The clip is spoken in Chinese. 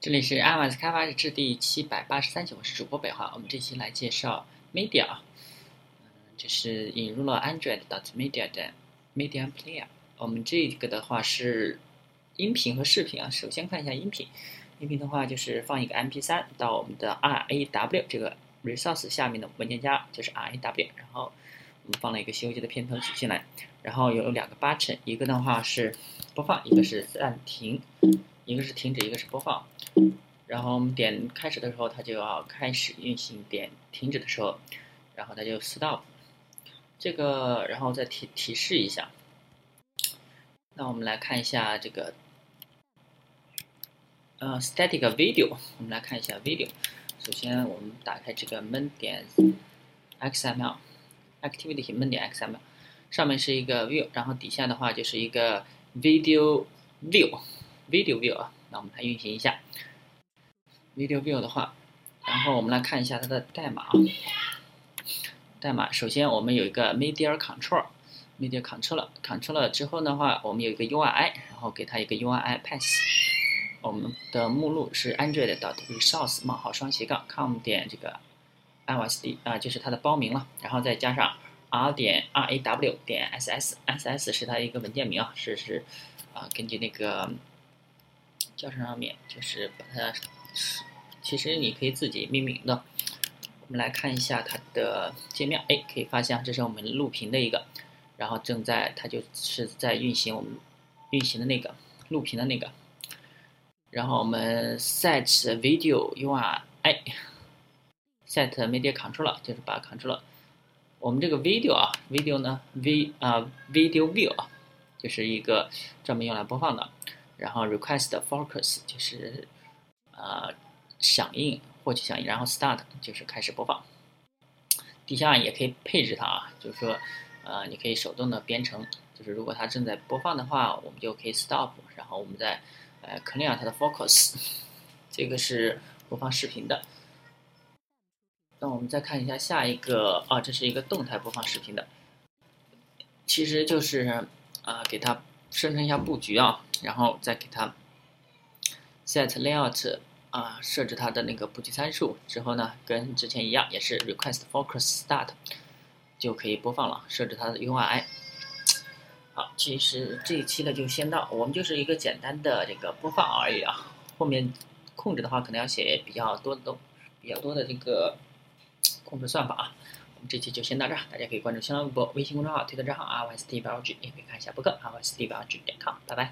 这里是 iOS 开发日志第七百八十三期，我是主播北华。我们这期来介绍 Media，嗯，这是引入了 Android Media 的 Media Player。我们这个的话是音频和视频啊。首先看一下音频，音频的话就是放一个 MP3 到我们的 RAW 这个 Resource 下面的文件夹，就是 RAW。然后我们放了一个《西游记》的片头曲进来，然后有两个 button，一个的话是播放，一个是暂停。一个是停止，一个是播放，然后我们点开始的时候，它就要开始运行；点停止的时候，然后它就 stop。这个，然后再提提示一下。那我们来看一下这个，呃，static video。我们来看一下 video。首先，我们打开这个闷点 XML，activity 闷点 XML，上面是一个 view，然后底下的话就是一个 video view。Video View 啊，那我们来运行一下 Video View 的话，然后我们来看一下它的代码啊。代码首先我们有一个 Media Control，Media Control，Control 之后的话，我们有一个 URI，然后给它一个 URI Path。我们的目录是 Android dot Resource 冒号双斜杠 com 点这个 IOSD 啊，就是它的包名了，然后再加上 R 点 RAW 点 SS，SS 是它一个文件名啊，是是啊，根据那个。教程上面就是把它，其实你可以自己命名的。我们来看一下它的界面，哎，可以发现这是我们录屏的一个，然后正在它就是在运行我们运行的那个录屏的那个。然后我们 set video URI，set media controller 就是把 controller，我们这个 video 啊，video 呢 v 啊 video view 啊，就是一个专门用来播放的。然后 request focus 就是，呃，响应获取响应，然后 start 就是开始播放。底下也可以配置它啊，就是说，呃，你可以手动的编程，就是如果它正在播放的话，我们就可以 stop，然后我们再呃 clear 它的 focus。这个是播放视频的。那我们再看一下下一个啊，这是一个动态播放视频的，其实就是啊，给它生成一下布局啊。然后再给它 set layout 啊，设置它的那个布局参数之后呢，跟之前一样，也是 request focus start 就可以播放了。设置它的 URI。好，其实这一期呢就先到，我们就是一个简单的这个播放而已啊。后面控制的话，可能要写比较多的东，比较多的这个控制算法啊。我们这期就先到这儿，大家可以关注新浪微博、微信公众号、推特账号 r s t 八 g 也可以看一下博客 r s t 八 g 点 com，拜拜。